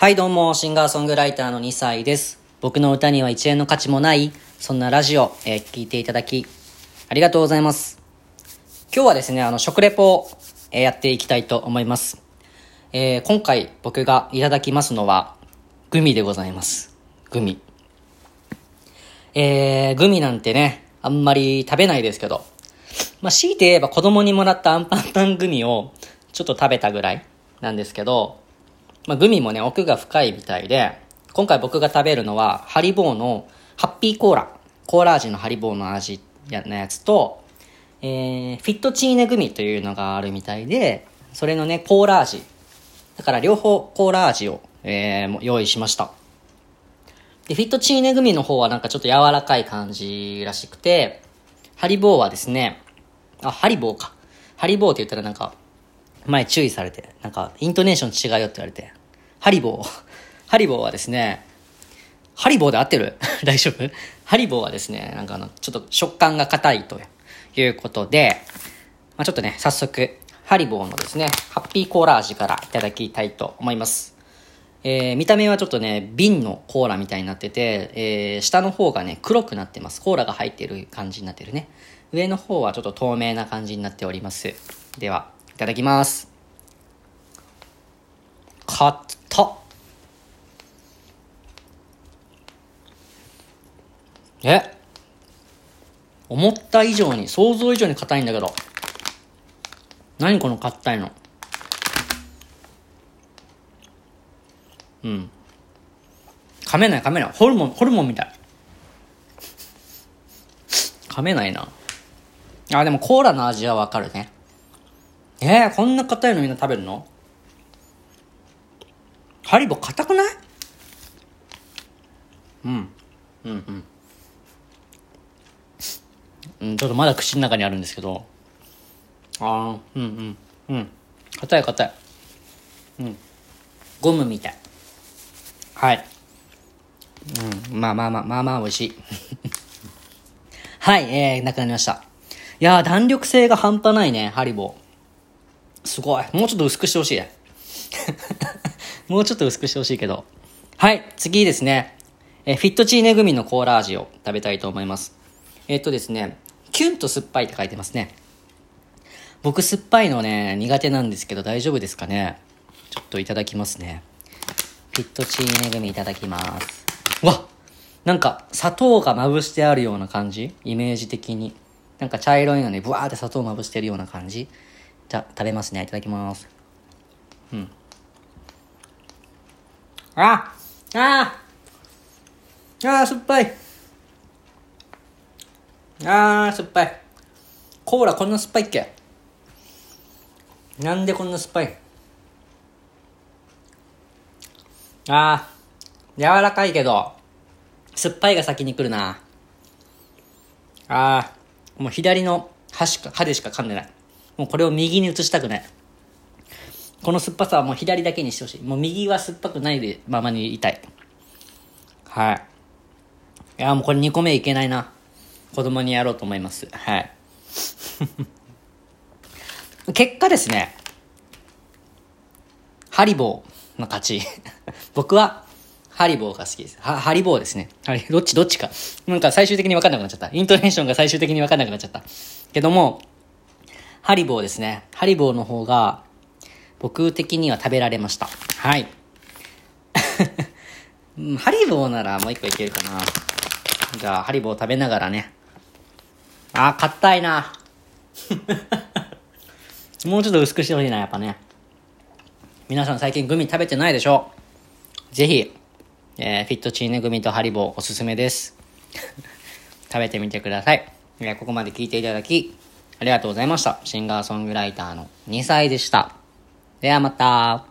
はいどうも、シンガーソングライターの2歳です。僕の歌には1円の価値もない、そんなラジオ、えー聞いていただき、ありがとうございます。今日はですね、あの、食レポを、えーやっていきたいと思います。えー今回僕がいただきますのは、グミでございます。グミ。えー、グミなんてね、あんまり食べないですけど、まあ、強いて言えば子供にもらったアンパンマングミをちょっと食べたぐらいなんですけど、まあ、グミもね、奥が深いみたいで、今回僕が食べるのは、ハリボーのハッピーコーラ、コーラ味のハリボーの味やのやつと、えー、フィットチーネグミというのがあるみたいで、それのね、コーラ味。だから両方コーラ味を、えー用意しました。で、フィットチーネグミの方はなんかちょっと柔らかい感じらしくて、ハリボーはですね、あ、ハリボーか。ハリボーって言ったらなんか、前注意されて、なんか、イントネーション違うよって言われて、ハリボー。ハリボーはですね、ハリボーで合ってる？大丈夫？ハリボーはですね、なんかあの、ちょっと食感が硬いということで、まあ、ちょっとね、早速、ハリボーのですね、ハッピーコーラ味からいただきたいと思います。えー見た目はちょっとね、瓶のコーラみたいになってて、えー下の方がね、黒くなってます。コーラが入ってる感じになってるね。上の方はちょっと透明な感じになっております。では、ただきます。かった。え？思った以上に、想像以上に硬いんだけど。何この硬いの？うん。噛めない噛めない。ホルモン、ホルモンみたい。噛めないな。あ、でもコーラの味はわかるね。えー、こんな硬いのみんな食べるの？ハリボ硬くない？うん。うんうん。うん、ちょっとまだ口の中にあるんですけど。ああ、うんうん。うん。硬い硬い。うん。ゴムみたい。はい。うん。まあまあまあ、まあまあ美味しい。はい、えー、なくなりました。いやー、弾力性が半端ないね、ハリボー。すごい。もうちょっと薄くしてほしい。もうちょっと薄くしてほしいけど。はい、次ですね。えフィットチーネグミのコーラ味を食べたいと思います。えっとですね、キュンと酸っぱいって書いてますね。僕酸っぱいのね、苦手なんですけど大丈夫ですかね？ちょっといただきますね。フィットチーネグミいただきます。うわなんか砂糖がまぶしてあるような感じ？イメージ的に。なんか茶色いのにブワーって砂糖まぶしてるような感じ？じゃあ、食べますね。いただきます。うん。ああああ酸っぱいああ酸っぱいコーラこんな酸っぱいっけ？なんでこんな酸っぱい？ああ柔らかいけど酸っぱいが先に来るなああもう左の歯しか歯でしか噛んでないもうこれを右に移したくない。この酸っぱさはもう左だけにしてほしい。もう右は酸っぱくないでままにいたい。はい。いやもうこれ2個目いけないな。子供にやろうと思います。はい。結果ですね。ハリボーの勝ち。僕はハリボーが好きです。はハリボーですね。ハリどっちどっちか。なんか最終的に分かんなくなっちゃった。イントネーションが最終的に分かんなくなっちゃった。けどもハリボーですね。ハリボーの方が僕的には食べられました。はい。ハリボーならもう一個いけるかな。じゃあハリボー食べながらね。あー硬いな。もうちょっと薄くしてほしいなやっぱね。皆さん最近グミ食べてないでしょ？ぜひ、えーフィットチーネグミとハリボーおすすめです。食べてみてください、ここまで聞いていただきありがとうございました。シンガーソングライターの2歳でした。ではまた。